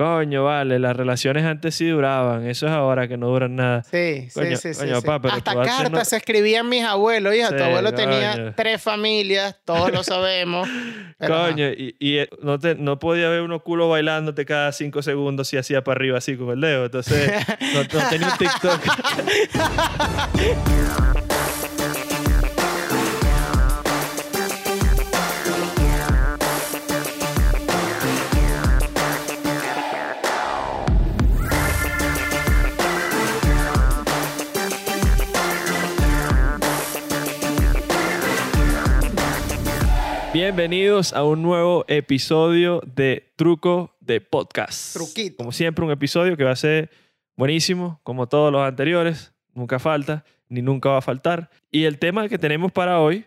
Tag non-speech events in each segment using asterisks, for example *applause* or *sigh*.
Coño, vale, las relaciones antes sí duraban. Eso es ahora que no duran nada. Sí, Coño, sí, sí, coño, sí, sí. papá, pero Hasta cartas no- se escribían mis abuelos, hija. tu abuelo tenía tres familias, todos lo sabemos. *laughs* Coño, y, y, eh, no, te, no podía ver uno culo bailándote cada cinco segundos si hacía para arriba así con el dedo. Entonces, no, no tenía un TikTok. *laughs* Bienvenidos a un nuevo episodio de Truco de Podcast. Truquito. Como siempre, un episodio que va a ser buenísimo, como todos los anteriores. Nunca falta, ni nunca va a faltar. Y el tema que tenemos para hoy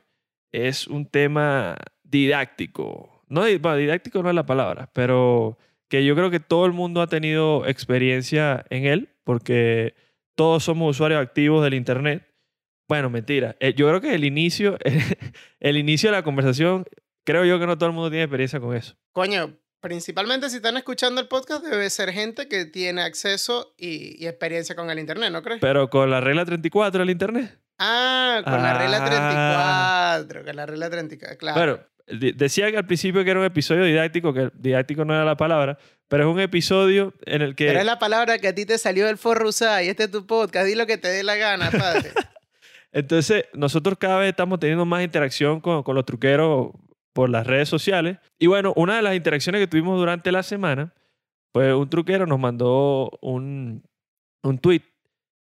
es un tema didáctico. No, bueno, didáctico no es la palabra, pero que yo creo que todo el mundo ha tenido experiencia en él, porque todos somos usuarios activos del Internet. Bueno, mentira. Eh, Yo creo que el inicio, *laughs* el inicio de la conversación, creo yo que no todo el mundo tiene experiencia con eso. Coño, principalmente si están escuchando el podcast, debe ser gente que tiene acceso y, y experiencia con el internet, ¿no crees? Pero con la regla 34 del Internet. ah, con la regla Ah. 34. Con la regla 34, claro. Di- decía que al principio que era un episodio didáctico, que didáctico no era la palabra, pero es un episodio en el que... Pero es la palabra que a ti te salió del forro usar y este es tu podcast. Di lo que te dé la gana, padre. *laughs* Entonces, nosotros cada vez estamos teniendo más interacción con, con los truqueros por las redes sociales. Y bueno, una de las interacciones que tuvimos durante la semana, pues un truquero nos mandó un, un tweet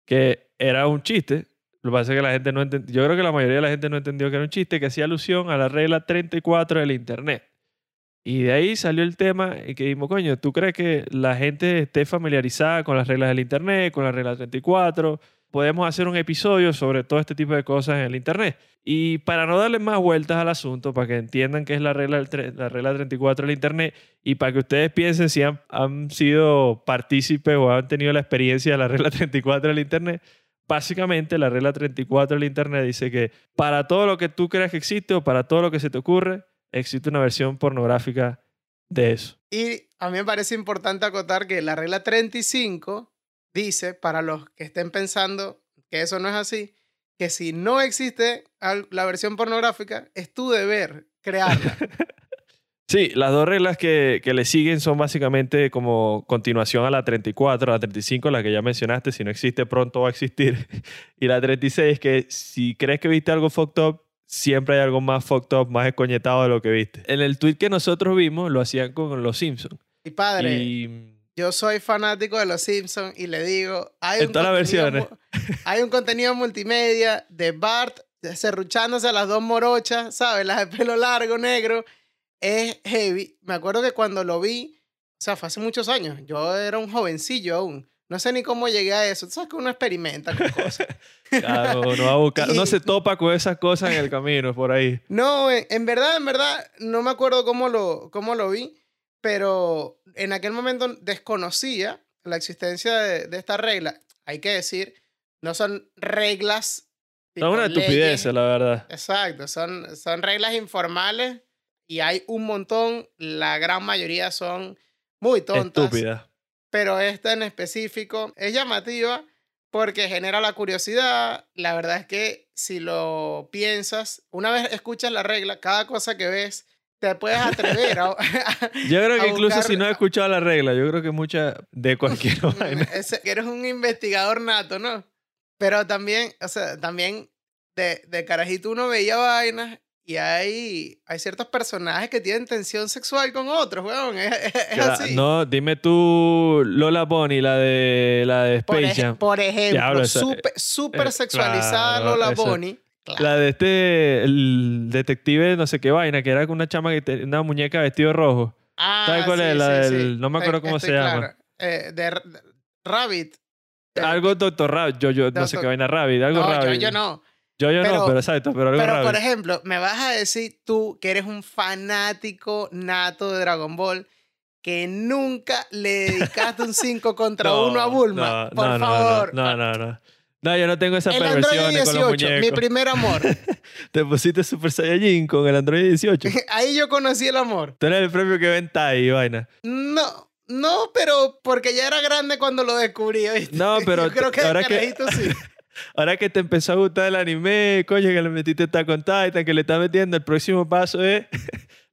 que era un chiste. Lo que pasa es que la gente no entendió. Yo creo que la mayoría de la gente no entendió que era un chiste que hacía alusión a la regla 34 del Internet. Y de ahí salió el tema y que dijimos, coño, ¿tú crees que la gente esté familiarizada con las reglas del Internet, con la regla 34? Podemos hacer un episodio sobre todo este tipo de cosas en el Internet. Y para no darle más vueltas al asunto, para que entiendan qué es la regla, la regla 34 del Internet y para que ustedes piensen si han, han sido partícipes o han tenido la experiencia de la regla 34 del Internet, básicamente la regla 34 del Internet dice que para todo lo que tú creas que existe o para todo lo que se te ocurre, existe una versión pornográfica de eso. Y a mí me parece importante acotar que la regla 35 dice, para los que estén pensando que eso no es así, que si no existe la versión pornográfica, es tu deber crearla. *laughs* Sí, las dos reglas que, que le siguen son básicamente como continuación a la 34, a la 35, la que ya mencionaste, si no existe pronto va a existir. *laughs* Y la 36 que si crees que viste algo fucked up, siempre hay algo más fucked up, más escoñetado de lo que viste. En el tweet que nosotros vimos lo hacían con los Simpsons. Y padre, Y yo soy fanático de los Simpsons y le digo, hay En un, todas las versiones. hay un contenido multimedia de Bart serruchándose a las dos morochas, ¿sabes? Las de pelo largo, negro. Es heavy. Me acuerdo que cuando lo vi, o sea, fue hace muchos años. Yo era un jovencillo aún. No sé ni cómo llegué a eso. Tú sabes que uno experimenta con *laughs* cosas. claro, uno va a buscar, *laughs* Y- no se topa con esas cosas en el camino por ahí. No, en, en verdad, en verdad, no me acuerdo cómo lo, cómo lo vi, pero en aquel momento desconocía la existencia de, de esta regla. Hay que decir, no son reglas. Es una estupidez, la verdad. Exacto, son, son reglas informales y hay un montón, la gran mayoría son muy tontas. Estúpida. Pero esta en específico es llamativa porque genera la curiosidad. La verdad es que si lo piensas, una vez escuchas la regla, cada cosa que ves, te puedes atrever a... *laughs* Yo creo que incluso buscar- si no has escuchado la regla, yo creo que mucha de *laughs* cualquier vaina. Ese- que eres un investigador nato, ¿no? Pero también, o sea, también de, de carajito uno veía vainas y hay, hay ciertos personajes que tienen tensión sexual con otros, weón. Es, es- es Cla- así. No, dime tú Lola Bonnie, la de la de por, Space ej- Jam. por ejemplo, Diablo, esa- súper eh, sexualizada claro, Lola Bonnie. Claro. La de este, el detective no sé qué vaina, que era con una chama que tenía una muñeca vestido de rojo. Ah, ¿sabes cuál sí, es? La sí, del- sí. no me acuerdo cómo se llama. Eh, de, Rabbit. Eh, Algo Doctor Rabbit, yo, yo no sé qué vaina Rabbit, algo no, yo, Rabbit. yo no. Yo, yo no, Pero- exacto, pero algo Pero, Rabbit. por ejemplo, me vas a decir tú que eres un fanático nato de Dragon Ball que nunca le dedicaste un 5 contra *laughs* No, 1 a Bulma. no, por no, favor. No, no, no. No, yo no tengo esas El Android perversiones con los 18, mi muñecos. primer amor. *laughs* Te pusiste Super Saiyajin con el Android 18. *laughs* Ahí yo conocí el amor. Tú eres el premio que venta ahí, vaina. No, no, pero porque ya era grande cuando lo descubrí, ¿viste? No, *laughs* pero Yo creo que ahora que- sí. Ahora que te empezó a gustar el anime, coño, que le metiste Attack on Titan, que le estás metiendo, el próximo paso es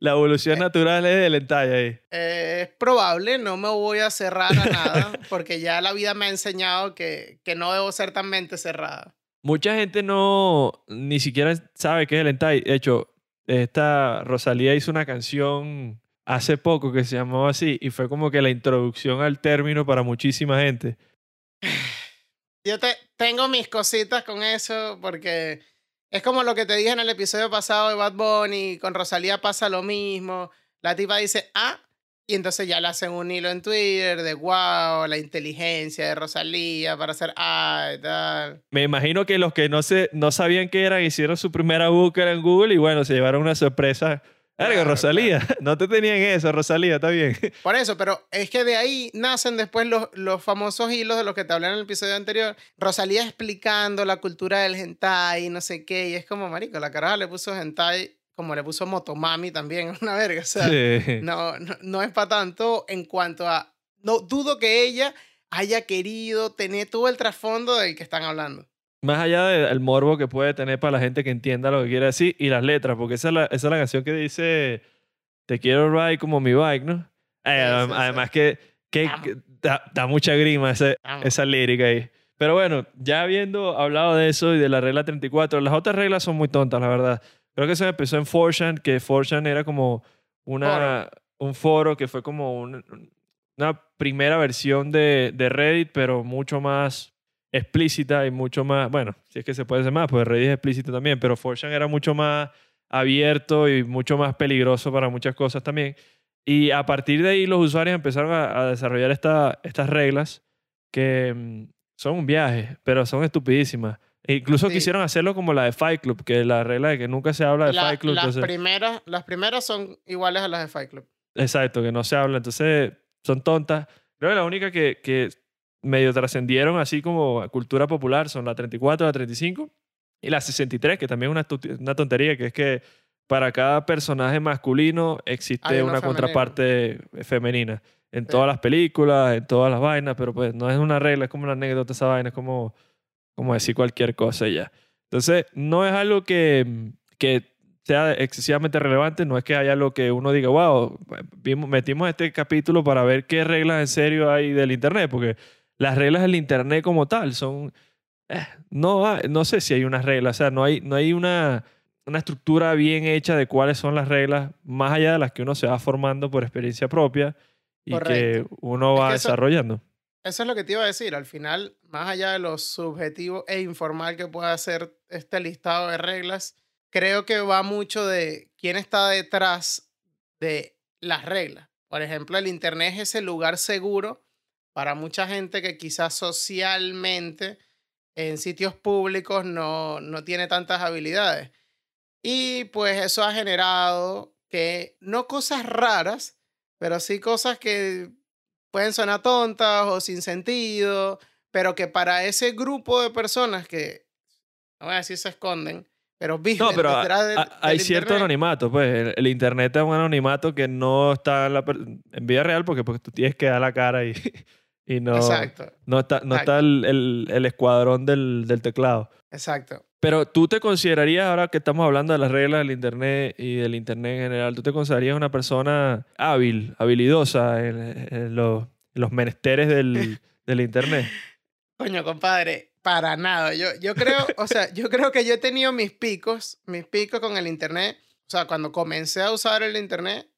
la evolución natural es del hentai ahí. Eh, es probable, no me voy a cerrar a nada, *laughs* porque ya la vida me ha enseñado que, que no debo ser tan mente cerrada. Mucha gente no, ni siquiera sabe qué es el hentai. De hecho, esta Rosalía hizo una canción hace poco que se llamaba así y fue como que la introducción al término para muchísima gente. *sighs* Yo te, tengo mis cositas con eso, porque es como lo que te dije en el episodio pasado de Bad Bunny, con Rosalía pasa lo mismo. La tipa dice, ah, y entonces ya le hacen un hilo en Twitter de wow, la inteligencia de Rosalía para hacer ah y tal. Me imagino que los que no, se, no sabían qué era hicieron su primera búsqueda en Google y bueno, se llevaron una sorpresa. Claro, Rosalía, *laughs* no te tenían eso, Rosalía, está bien. *laughs* Por eso, pero es que de ahí nacen después los, los famosos hilos de los que te hablé en el episodio anterior. Rosalía explicando la cultura del hentai no sé qué. Y es como, marico, la caraja le puso hentai como le puso Motomami también, *laughs* una verga. O sea, Sí. no, no, no es para tanto en cuanto a... No dudo que ella haya querido tener todo el trasfondo del que están hablando. Más allá del morbo que puede tener para la gente que entienda lo que quiere decir y las letras, porque esa es la, esa es la canción que dice Te quiero ride como mi bike, ¿no? Eh, Sí, sí, sí. además que, que, que da, da mucha grima Vamos. esa lírica ahí. Pero bueno, ya habiendo hablado de eso y de la regla 34, las otras reglas son muy tontas, la verdad. Creo que eso empezó en 4chan, que 4chan era como una, un foro que fue como un- una primera versión de, de Reddit, pero mucho más explícita y mucho más, bueno, si es que se puede hacer más, pues Reddit es explícito también, pero 4chan era mucho más abierto y mucho más peligroso para muchas cosas también. Y a partir de ahí los usuarios empezaron a, a desarrollar esta, estas reglas que mm, son un viaje, pero son estupidísimas. E incluso Sí. quisieron hacerlo como la de Fight Club, que la regla de que nunca se habla de La- Fight Club. las, entonces- primeras, las primeras son iguales a las de Fight Club. Exacto, que no se habla. Entonces, son tontas. Creo que la única que, que medio trascendieron así como cultura popular son la 34, la 35 y la 63, que también es una, una tontería, que es que para cada personaje masculino existe Hay una femenino. contraparte femenina. En Sí. todas las películas, en todas las vainas, pero pues no es una regla, es como una anécdota esa vaina, es como, como decir cualquier cosa y ya. Entonces, no es algo que, que sea excesivamente relevante, no es que haya algo que uno diga, wow, metimos este capítulo para ver qué reglas en serio hay del Internet, porque las reglas del Internet como tal son, eh, no, hay- no sé si hay unas reglas, o sea, no hay, no hay una, una estructura bien hecha de cuáles son las reglas, más allá de las que uno se va formando por experiencia propia y que uno Es va que eso- desarrollando. Eso es lo que te iba a decir. Al final, más allá de lo subjetivo e informal que pueda ser este listado de reglas, creo que va mucho de quién está detrás de las reglas. Por ejemplo, el Internet es ese lugar seguro para mucha gente que quizás socialmente en sitios públicos no, no tiene tantas habilidades. Y pues eso ha generado que no cosas raras, pero sí cosas que pueden sonar tontas o sin sentido, pero que para ese grupo de personas que, no voy a decir se esconden, pero viven No, pero a- detrás del- a- hay del cierto internet. anonimato, pues el, el internet es un anonimato que no está en, la en vida real porque, porque tú tienes que dar la cara y, *laughs* y no, Exacto, no está, no exacto. está el, el- el escuadrón del, del teclado. exacto. Pero tú te considerarías, ahora que estamos hablando de las reglas del internet y del internet en general, tú te considerarías una persona hábil, habilidosa en, en los, en los menesteres del, *laughs* del internet. Coño, compadre, para nada. Yo, yo creo, o sea, yo creo que yo he tenido mis picos, mis picos con el internet. O sea, cuando comencé a usar el internet,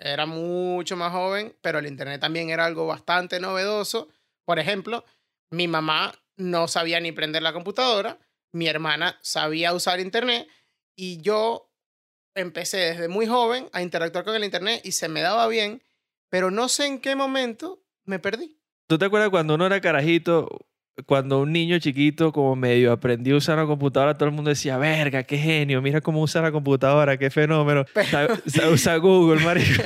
era mucho más joven, pero el internet también era algo bastante novedoso. Por ejemplo, mi mamá no sabía ni prender la computadora, mi hermana sabía usar internet y yo empecé desde muy joven a interactuar con el internet y se me daba bien, pero no sé en qué momento me perdí. ¿Tú te acuerdas cuando uno era carajito, cuando un niño chiquito como medio aprendió a usar la computadora, todo el mundo decía, verga, qué genio, mira cómo usa la computadora, qué fenómeno. Usar Google, marico.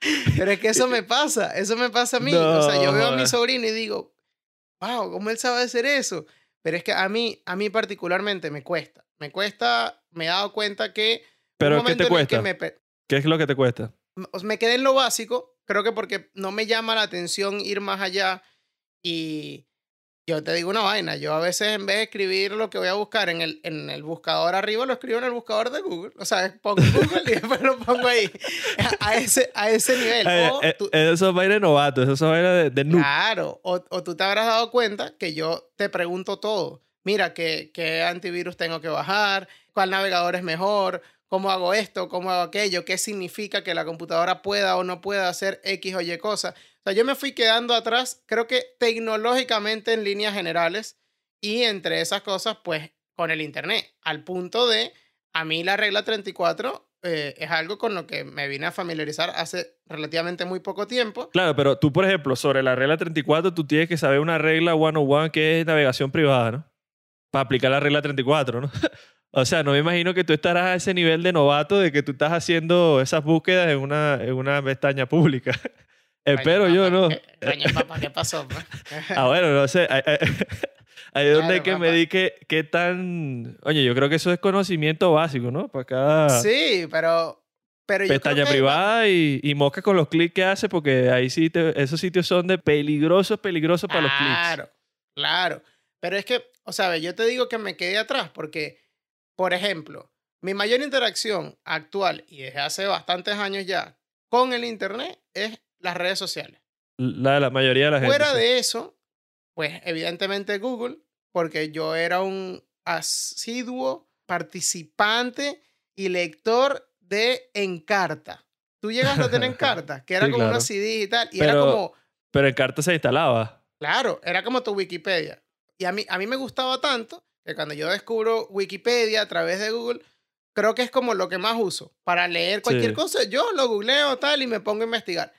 *laughs* Pero es que eso me pasa, eso me pasa a mí. No, o sea, yo veo a mi sobrino y digo, wow, ¿cómo él sabe hacer eso? Pero es que a mí, a mí particularmente me cuesta. Me cuesta, me he dado cuenta que... Pero ¿qué te que cuesta? Me, ¿Qué es lo que te cuesta? me quedé en lo básico, creo que porque no me llama la atención ir más allá y yo te digo una vaina, yo a veces en vez de escribir lo que voy a buscar en el, en el buscador arriba, lo escribo en el buscador de Google. O sea, pongo Google y *laughs* después lo pongo ahí, a ese, a ese nivel. O Eh, tú- eh, eso es vaina de novato, eso es vaina de, de noob. Claro, o, o tú te habrás dado cuenta que yo te pregunto todo. Mira, ¿qué, ¿qué antivirus tengo que bajar? ¿Cuál navegador es mejor? ¿Cómo hago esto? ¿Cómo hago aquello? ¿Qué significa que la computadora pueda o no pueda hacer X o Y cosas? O sea, yo me fui quedando atrás, creo que tecnológicamente en líneas generales y entre esas cosas, pues con el Internet, al punto de, a mí la regla 34 eh, es algo con lo que me vine a familiarizar hace relativamente muy poco tiempo. Claro, pero tú, por ejemplo, sobre la regla 34, tú tienes que saber una regla 101 que es navegación privada, ¿no? Para aplicar la regla 34, ¿no? *laughs* o sea, no me imagino que tú estarás a ese nivel de novato de que tú estás haciendo esas búsquedas en una, en una pestaña pública. *laughs* Espero yo, papá, ¿no? ¿qué- Coño, papá, ¿qué pasó? pues? *laughs* Ah, bueno, no sé. Ahí, *laughs* es donde hay Claro, que medir qué, qué tan... Oye, yo creo que eso es conocimiento básico, ¿no? Para cada Sí, pero... pero yo creo pestaña que- privada y, y mosca con los clics que hace, porque ahí sí, te- esos sitios son de peligrosos, peligrosos para los clics. Claro, claro. Pero es que, o sea, yo te digo que me quedé atrás porque, por ejemplo, mi mayor interacción actual y desde hace bastantes años ya con el Internet es las redes sociales. La de la mayoría de la gente. Fuera de eso, pues evidentemente Google, porque yo era un asiduo participante y lector de Encarta. Tú llegaste a tener *laughs* Encarta, que era Sí, como claro. una CD y tal, y Pero- era como, Pero en carta se instalaba. claro, era como tu Wikipedia. Y a mí, a mí me gustaba tanto que cuando yo descubro Wikipedia a través de Google, creo que es como lo que más uso. Para leer cualquier Sí. cosa, yo lo googleo tal y me pongo a investigar.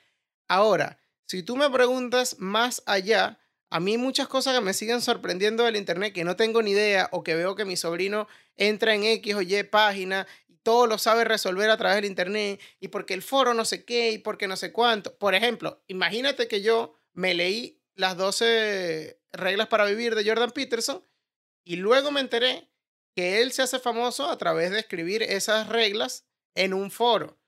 Ahora, si tú me preguntas más allá, a mí muchas cosas que me siguen sorprendiendo del internet que no tengo ni idea o que veo que mi sobrino entra en X o Y página y todo lo sabe resolver a través del internet y porque el foro no sé qué y porque no sé cuánto. Por ejemplo, imagínate que yo me leí las 12 reglas para vivir de Jordan Peterson y luego me enteré que él se hace famoso a través de escribir esas reglas en un foro.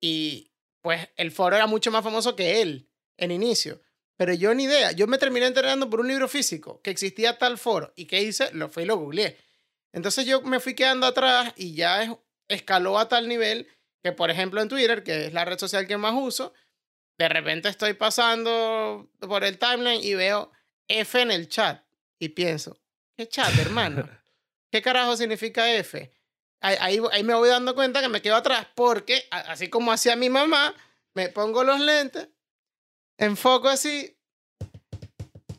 Y pues el foro era mucho más famoso que él en inicio. Pero yo ni idea. Yo me terminé enterando por un libro físico que existía tal foro. ¿Y qué hice? Lo fui y lo googleé. Entonces yo me fui quedando atrás y ya es- escaló a tal nivel que, por ejemplo, en Twitter, que es la red social que más uso, de repente estoy pasando por el timeline y veo F en el chat. Y pienso, ¿qué chat, hermano? ¿Qué carajo significa F? Ahí, ahí, ahí me voy dando cuenta que me quedo atrás porque, así como hacía mi mamá, me pongo los lentes, enfoco así,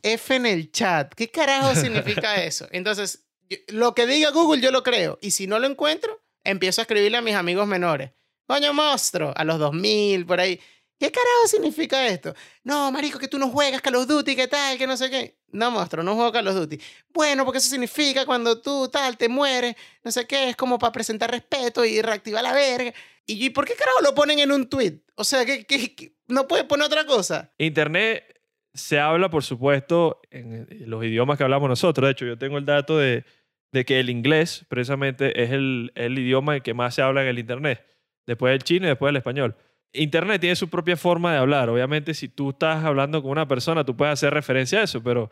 F en el chat. ¿Qué carajo significa *laughs* eso? Entonces, yo- lo que diga Google yo lo creo. Y si no lo encuentro, empiezo a escribirle a mis amigos menores. Coño, monstruo, a los 2000, por ahí. ¿Qué carajo significa esto? No, marico, que tú no juegas Call of Duty, que tal, que no sé qué. No, monstruo, no juego Call of Duty. Bueno, porque eso significa cuando tú tal te mueres, no sé qué, es como para presentar respeto y reactivar la verga. ¿Y yo, ¿y por qué carajo lo ponen en un tweet? O sea, no puede poner otra cosa. Internet se habla, por supuesto, en los idiomas que hablamos nosotros. De hecho, yo tengo el dato de, de que el inglés, precisamente, es el, el idioma que más se habla en el Internet. Después el chino y después el español. Internet tiene su propia forma de hablar. Obviamente, si tú estás hablando con una persona, tú puedes hacer referencia a eso, pero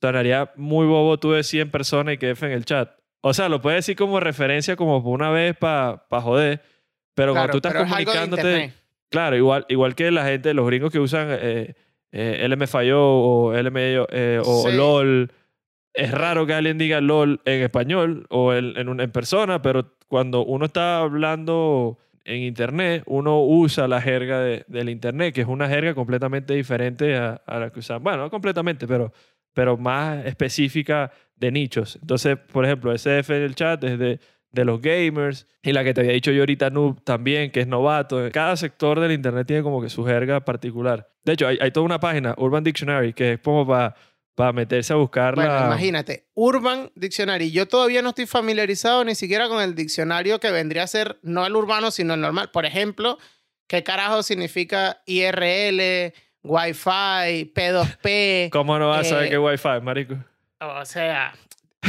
sonaría muy bobo tú decir en persona y que F en el chat. O sea, lo puedes decir como referencia, como por una vez para joder, pero Claro, cuando tú estás pero comunicándote... Claro, igual, igual que la gente, los gringos que usan eh, eh, o eh, o Sí. LOL. Es raro que alguien diga LOL en español o en, en, en persona, pero cuando uno está hablando en internet, uno usa la jerga de- del internet, que es una jerga completamente diferente a, la que usan. Bueno, no completamente, pero, pero más específica de nichos. Entonces, por ejemplo, SF en el chat es de, de los gamers y la que te había dicho yo ahorita, Noob, también, que es novato. Cada sector del internet tiene como que su jerga particular. De hecho, hay, hay toda una página, Urban Dictionary, que es como para para meterse a buscar Bueno, la- imagínate, Urban Dictionary. Yo todavía no estoy familiarizado ni siquiera con el diccionario que vendría a ser no el urbano, sino el normal. Por ejemplo, ¿qué carajo significa IRL, Wi-Fi, P2P? *laughs* ¿Cómo no vas a saber eh, qué Wi-Fi, marico? O sea,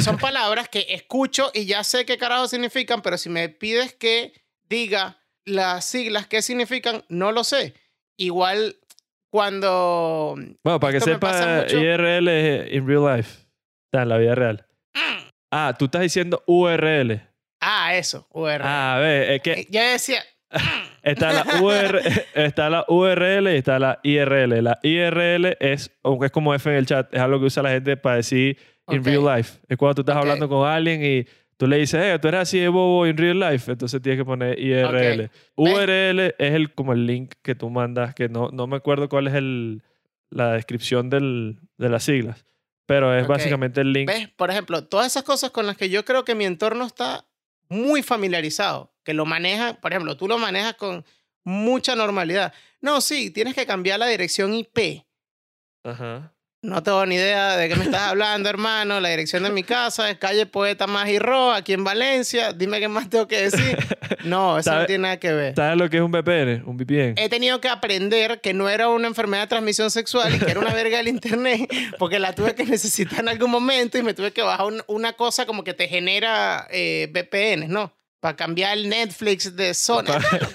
son palabras que escucho y ya sé qué carajo significan, pero si me pides que diga las siglas qué significan, no lo sé. igual cuando... Bueno, para que sepa. IRL es in real life. Está en la vida real. Ah, tú estás diciendo URL. Ah, eso, URL. Ah, a ver, es que Yo decía, está la, UR, *laughs* está la URL y está la IRL. La IRL es, aunque es como F en el chat, es algo que usa la gente para decir in real life. Es cuando tú estás hablando con alguien y tú le dices, eh, tú eres así de bobo in real life. Entonces tienes que poner IRL. URL es el, como el link que tú mandas, que no, no me acuerdo cuál es el, la descripción del, de las siglas. Pero es Ok. básicamente el link. ¿ves? Por ejemplo, todas esas cosas con las que yo creo que mi entorno está muy familiarizado, que lo maneja, por ejemplo, tú lo manejas con mucha normalidad. No, sí, tienes que cambiar la dirección IP. Ajá. No tengo ni idea de qué me estás *laughs* hablando, hermano. La dirección de mi casa es calle Poeta Magirro, aquí en Valencia. Dime qué más tengo que decir. No, eso no ¿Sabe- tiene nada que ver. ¿Sabes lo que es un VPN? Un VPN. He tenido que aprender que no era una enfermedad de transmisión sexual y que era una verga del internet, *laughs* porque la tuve que necesitar en algún momento y me tuve que bajar un- una cosa como que te genera eh, VPN, ¿no? Para cambiar el Netflix de Sony.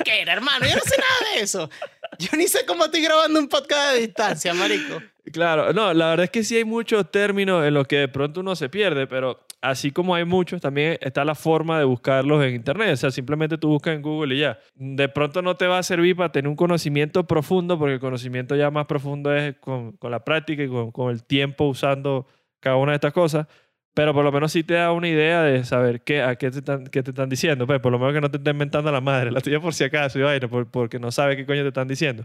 ¿Qué era, hermano? Yo no sé nada de eso. Yo ni sé cómo estoy grabando un podcast de distancia, marico. Claro, no, la verdad es que sí hay muchos términos en los que de pronto uno se pierde, pero así como hay muchos, también está la forma de buscarlos en Internet. O sea, simplemente tú buscas en Google y ya. De pronto no te va a servir para tener un conocimiento profundo, porque el conocimiento ya más profundo es con, con la práctica y con, con el tiempo usando cada una de estas cosas. Pero por lo menos sí te da una idea de saber qué, a qué te están, te están diciendo. Pues por lo menos que no te estén inventando la madre, la tuya por si acaso, y porque no sabe qué coño te están diciendo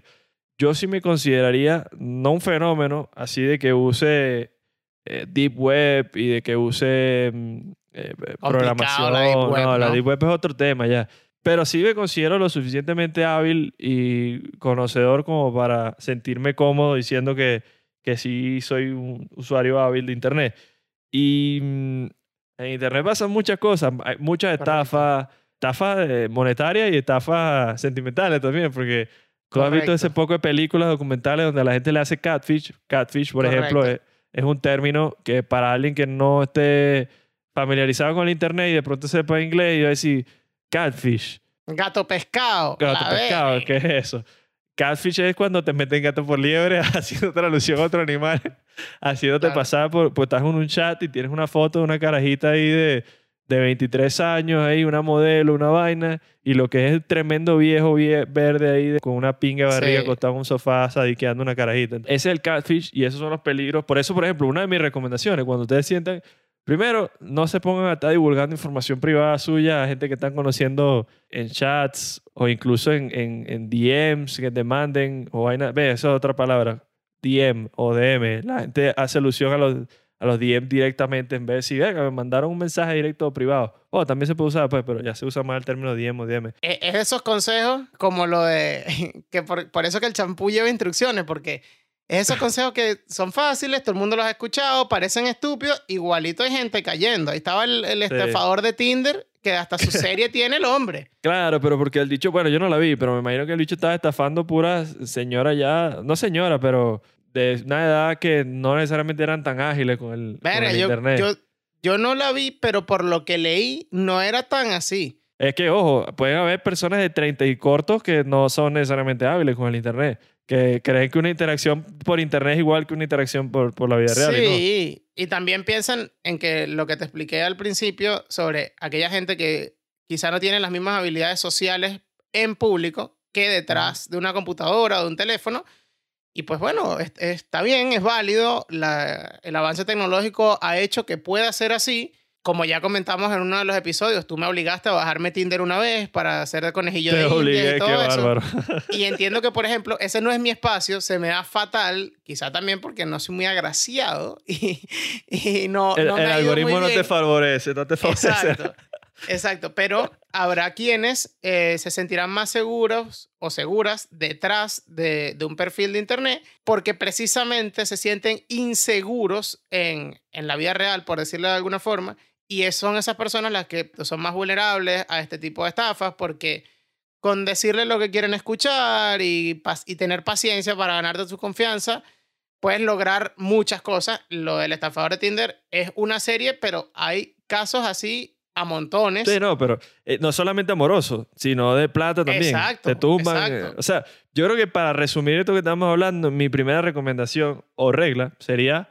yo sí me consideraría no un fenómeno así de que use eh, deep web y de que use mm, eh, programación. la deep web, no, la ¿no? deep web es otro tema ya. Pero sí me considero lo suficientemente hábil y conocedor como para sentirme cómodo diciendo que, que sí soy un usuario hábil de Internet. Y mm, en Internet pasan muchas cosas, hay muchas estafas, estafas eh, monetarias y estafas sentimentales también, porque tú has visto Correcto. ese poco de películas documentales donde a la gente le hace catfish. Catfish, por ejemplo, es, Correcto. es un término que para alguien que no esté familiarizado con el Internet y de pronto sepa inglés y va a decir catfish. Gato pescado. Gato pescado. ¿qué es eso? Catfish es cuando te meten gato por liebre *laughs* haciendo traducción a otro animal, *laughs* haciéndote Claro. pasar por, pues estás en un chat y tienes una foto de una carajita ahí de, de 23 años, ahí una modelo, una vaina, y lo que es el tremendo viejo vie- verde ahí de- con una pinga barriga Sí. acostado en un sofá sadiqueando una carajita. Ese es el catfish y esos son los peligros. Por eso, por ejemplo, una de mis recomendaciones, cuando ustedes sientan, primero, no se pongan a estar divulgando información privada suya a gente que están conociendo en chats o incluso en, en, en DMs que te manden o vaina. Ve, esa es otra palabra. DM o DM. La gente hace alusión a los, a los DM directamente en vez de decir, venga, me mandaron un mensaje directo o privado. Oh, también se puede usar, pues, pero ya se usa más el término DM o DM. Es es esos consejos como lo de *laughs* que por, por eso que el champú lleva instrucciones, porque es esos consejos que son fáciles, todo el mundo los ha escuchado, parecen estúpidos, igualito hay gente cayendo. Ahí estaba el, el estafador de Tinder que hasta su serie *laughs* tiene el hombre. Claro, pero porque el dicho, bueno, yo no la vi, pero me imagino que el dicho estaba estafando puras señoras ya, no señora, pero de una edad que no necesariamente eran tan ágiles con el, con Verga, el yo, internet. yo, yo no la vi, pero por lo que leí, no era tan así. Es que, ojo, pueden haber personas de 30 y cortos que no son necesariamente hábiles con el internet, que creen que una interacción por internet es igual que una interacción por, por la vida real. y no. Sí, y también piensan en que lo que te expliqué al principio sobre aquella gente que quizá no tiene las mismas habilidades sociales en público que detrás de una computadora o de un teléfono. Y pues bueno, es- está bien, es válido. la- el avance tecnológico ha hecho que pueda ser así. Como ya comentamos en uno de los episodios, tú me obligaste a bajarme Tinder una vez para hacer de conejillo Te de India obligué, y qué todo eso. bárbaro. Y entiendo que, por ejemplo, ese no es mi espacio, se me da fatal, quizá también porque no soy muy agraciado y, y no, El, no me el algoritmo no te favorece, no te favorece. Exacto, exacto. Pero habrá quienes eh, se sentirán más seguros o seguras detrás de, un perfil de Internet porque precisamente se sienten inseguros en, la vida real, por decirlo de alguna forma, y son esas personas las que son más vulnerables a este tipo de estafas porque con decirle lo que quieren escuchar y, y tener paciencia para ganarte su confianza, puedes lograr muchas cosas. Lo del estafador de Tinder es una serie, pero hay casos así a montones. Sí, no, pero eh, no solamente amoroso, sino de plata también. Exacto, Te tumban. exacto. eh, o sea, Yo creo que para resumir esto que estamos hablando, mi primera recomendación o regla sería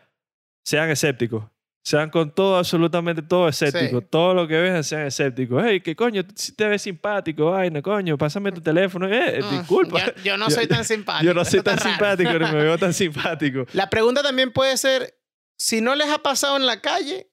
sean escépticos. Sean con todo, absolutamente todo escéptico. Sí. Todo lo que vean sean escépticos. Hey, ¿qué coño? Si te ves simpático, vaina, coño, pásame tu teléfono. Eh, Mm, disculpa. Yo, yo no *laughs* soy tan *laughs* simpático. Yo no soy tan simpático, ni me veo tan *laughs* simpático. La pregunta también puede ser, si no les ha pasado en la calle,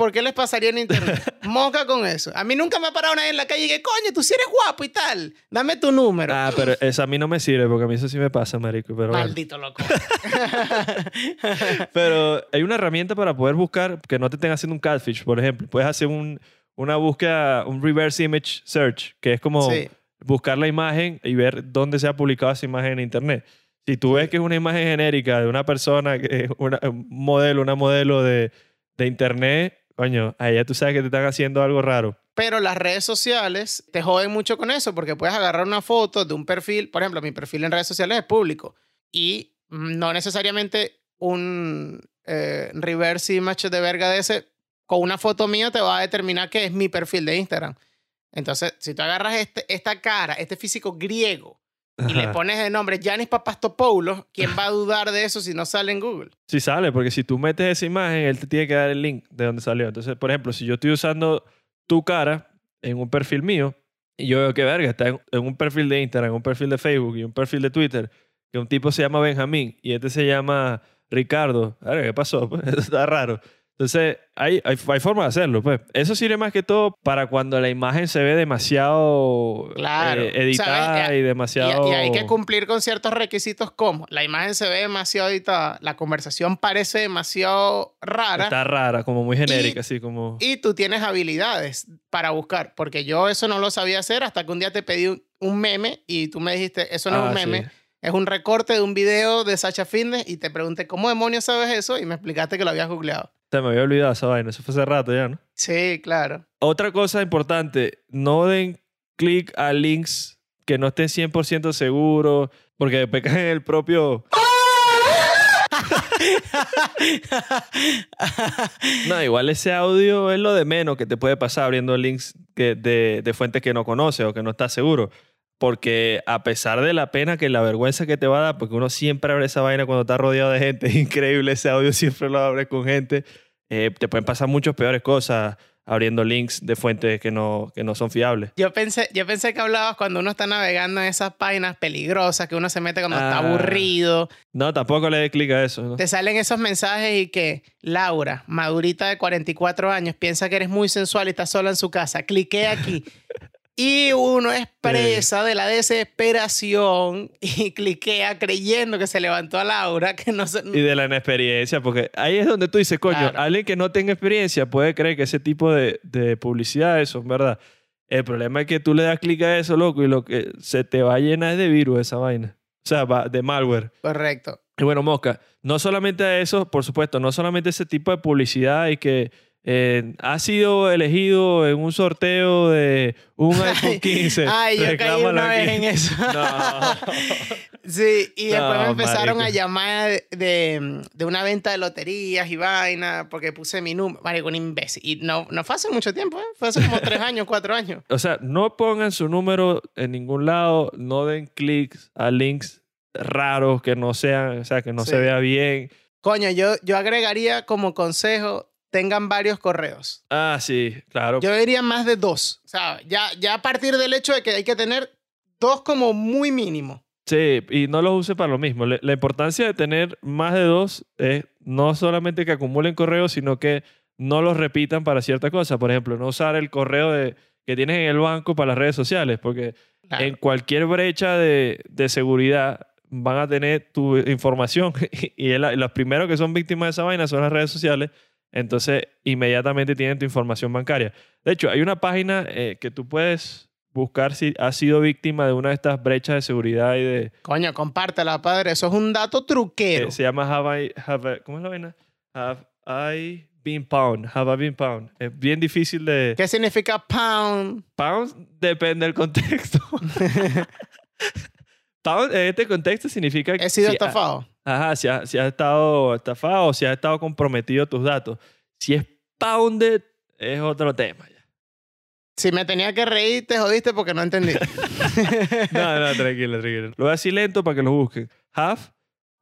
¿por qué les pasaría en internet? *laughs* Moca con eso. A mí nunca me ha parado nadie en la calle y que, coño, tú sí eres guapo y tal. Dame tu número. Ah, pero eso a mí no me sirve porque a mí eso sí me pasa, marico. Pero, bueno. Maldito loco. *laughs* *laughs* pero hay una herramienta para poder buscar que no te estén haciendo un catfish, por ejemplo. Puedes hacer un, una búsqueda, un reverse image search, que es como sí. buscar la imagen y ver dónde se ha publicado esa imagen en internet. Si tú ves que es una imagen genérica de una persona, que es una- un modelo, una modelo de, de internet, coño, ahí ya tú sabes que te están haciendo algo raro. Pero las redes sociales te joden mucho con eso porque puedes agarrar una foto de un perfil, por ejemplo, mi perfil en redes sociales es público y no necesariamente un eh, reverse image de verga de ese con una foto mía te va a determinar que es mi perfil de Instagram. Entonces, si tú agarras este, esta cara, este físico griego y le pones de nombre Yanis Papastopoulos, ¿quién va a dudar de eso si no sale en Google? Sí sale, porque si tú metes esa imagen, él te tiene que dar el link de donde salió. Entonces, por ejemplo, si yo estoy usando tu cara en un perfil mío y yo veo que verga está en, en un perfil de Instagram, en un perfil de Facebook y un perfil de Twitter, que un tipo se llama Benjamín y este se llama Ricardo. Verga, ¿Qué pasó? *laughs* Eso está raro. Entonces, hay, hay, hay forma de hacerlo. Pues. Eso sirve más que todo para cuando la imagen se ve demasiado Claro. eh, editada ¿Sabes? y Y, demasiado... y hay que cumplir con ciertos requisitos como la imagen se ve demasiado editada, la conversación parece demasiado rara Está rara, como muy genérica, así como... y tú tienes habilidades para buscar, porque yo eso no lo sabía hacer hasta que un día te pedí un, un meme y tú me dijiste, eso no es Ah, un meme, sí. es un recorte de un video de Sacha Fitness y te pregunté, ¿cómo demonios sabes eso? Y me explicaste que lo habías googleado. Se me había olvidado esa vaina. Eso fue hace rato ya, ¿no? Sí, claro. Otra cosa importante, no den clic a links que no estén 100% seguros, porque *laughs* caen en el propio... *laughs* No, igual ese audio es lo de menos que te puede pasar abriendo links que de, de fuentes que no conoces o que no estás seguro. Porque a pesar de la pena que la vergüenza que te va a dar, porque uno siempre abre esa vaina cuando está rodeado de gente, es *laughs* increíble ese audio, siempre lo abre con gente, eh, te pueden pasar muchas peores cosas abriendo links de fuentes que no, que no son fiables. Yo pensé, yo pensé que hablabas cuando uno está navegando en esas páginas peligrosas que uno se mete cuando está Ah. aburrido. No, tampoco le dé clic a eso. ¿no? Te salen esos mensajes y que Laura, madurita de 44 años, piensa que eres muy sensual y está sola en su casa. Cliqué aquí. *laughs* Y uno es presa de la desesperación y *laughs* cliquea creyendo que se levantó a Laura, que no se... Y de la inexperiencia, porque ahí es donde tú dices, coño, Claro. alguien que no tenga experiencia puede creer que ese tipo de, de publicidades son verdad. El problema es que tú le das clic a eso, loco, y lo que se te va a llenar es de virus esa vaina. O sea, va- de malware. Correcto. Y bueno, Mosca, no solamente a eso, por supuesto, no solamente ese tipo de publicidad y que eh, ha sido elegido en un sorteo de un *laughs* iPhone 15. Ay, yo caí una vez aquí. en eso. *laughs* No. *laughs* Sí, y después me empezaron marico. a llamar de, de, de una venta de loterías y vaina, porque puse mi número. Marico, un imbécil. Y no, no fue hace mucho tiempo, ¿eh? Fue hace como tres años, cuatro años. O sea, no pongan su número en ningún lado, no den clics a links raros que no sean, o sea, que no Sí. se vea bien. Coño, yo, yo agregaría como consejo, tengan varios correos. Ah, sí, claro. Yo diría más de dos. O sea, ya, ya a partir del hecho de que hay que tener dos como muy mínimo. Sí, y no los use para lo mismo. La importancia de tener más de dos es no solamente que acumulen correos, sino que no los repitan para ciertas cosas. Por ejemplo, no usar el correo de, que tienes en el banco para las redes sociales, porque Claro. en cualquier brecha de, de seguridad van a tener tu información *laughs* y el- los primeros que son víctimas de esa vaina son las redes sociales. Entonces, inmediatamente tienen tu información bancaria. De hecho, hay una página eh, que tú puedes buscar si has sido víctima de una de estas brechas de seguridad y de... Coño, compártela, padre. Eso es un dato truquero. que se llama Have I... Have I- ¿Cómo es la vaina? Have I been pound? Have I been pound? Es bien difícil de... ¿Qué significa pound? Pound depende del contexto. *laughs* *laughs* en este contexto significa que... He sido si- estafado. Ajá, si has, si has estado estafado o si has estado comprometido tus datos. Si es pounded, es otro tema. Si me tenía que reír, te jodiste porque no entendí. *laughs* *laughs* No, no, tranquilo, tranquilo. Lo voy a decir lento para que lo busquen. Have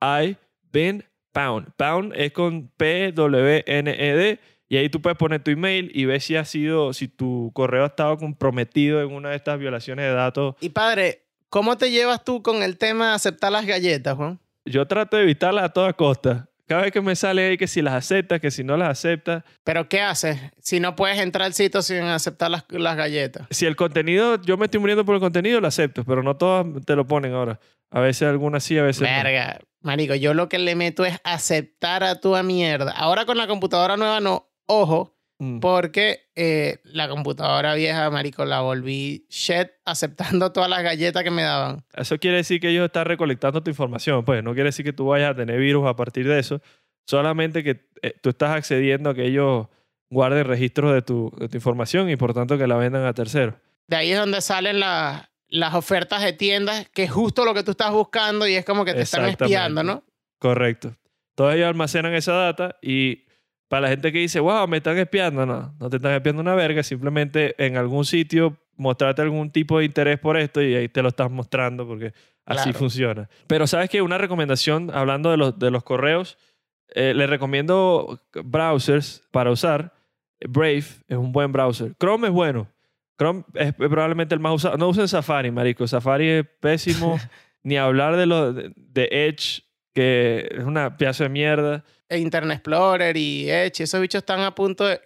I been pound? Pound es con P-W-N-E-D y ahí tú puedes poner tu email y ver si ha sido, si tu correo ha estado comprometido en una de estas violaciones de datos. y padre, ¿cómo te llevas tú con el tema de aceptar las galletas, Juan? Yo trato de evitarlas a toda costa. Cada vez que me sale ahí que si las aceptas, que si no las aceptas. Pero ¿qué haces si no puedes entrar al sitio sin aceptar las, las galletas? Si el contenido, yo me estoy muriendo por el contenido, lo acepto, pero no todas te lo ponen ahora. A veces algunas sí, a veces no. Verga, marico, yo lo que le meto es aceptar a tu mierda. Ahora con la computadora nueva no, ojo, Mm. porque eh, la computadora vieja, marico, la volví shit aceptando *laughs* todas las galletas que me daban. Eso quiere decir que ellos están recolectando tu información, pues no quiere decir que tú vayas a tener virus a partir de eso, solamente que eh, tú estás accediendo a que ellos guarden registros de tu, de tu información y por tanto que la vendan a terceros. De ahí es donde salen la- las ofertas de tiendas, que es justo lo que tú estás buscando y es como que te están espiando, ¿no? Correcto. Todos ellos almacenan esa data y para la gente que dice, wow, me están espiando, no, no te están espiando una verga, simplemente en algún sitio mostrarte algún tipo de interés por esto y ahí te lo estás mostrando porque así Claro. funciona. Pero sabes que una recomendación, hablando de los, de los correos, eh, le recomiendo browsers para usar. Brave es un buen browser. Chrome es bueno. Chrome es probablemente el más usado. No usen Safari, marico. Safari es pésimo. *laughs* Ni hablar de, lo, de, de Edge, que es una pieza de mierda. E Internet Explorer y Edge, esos bichos están a punto de...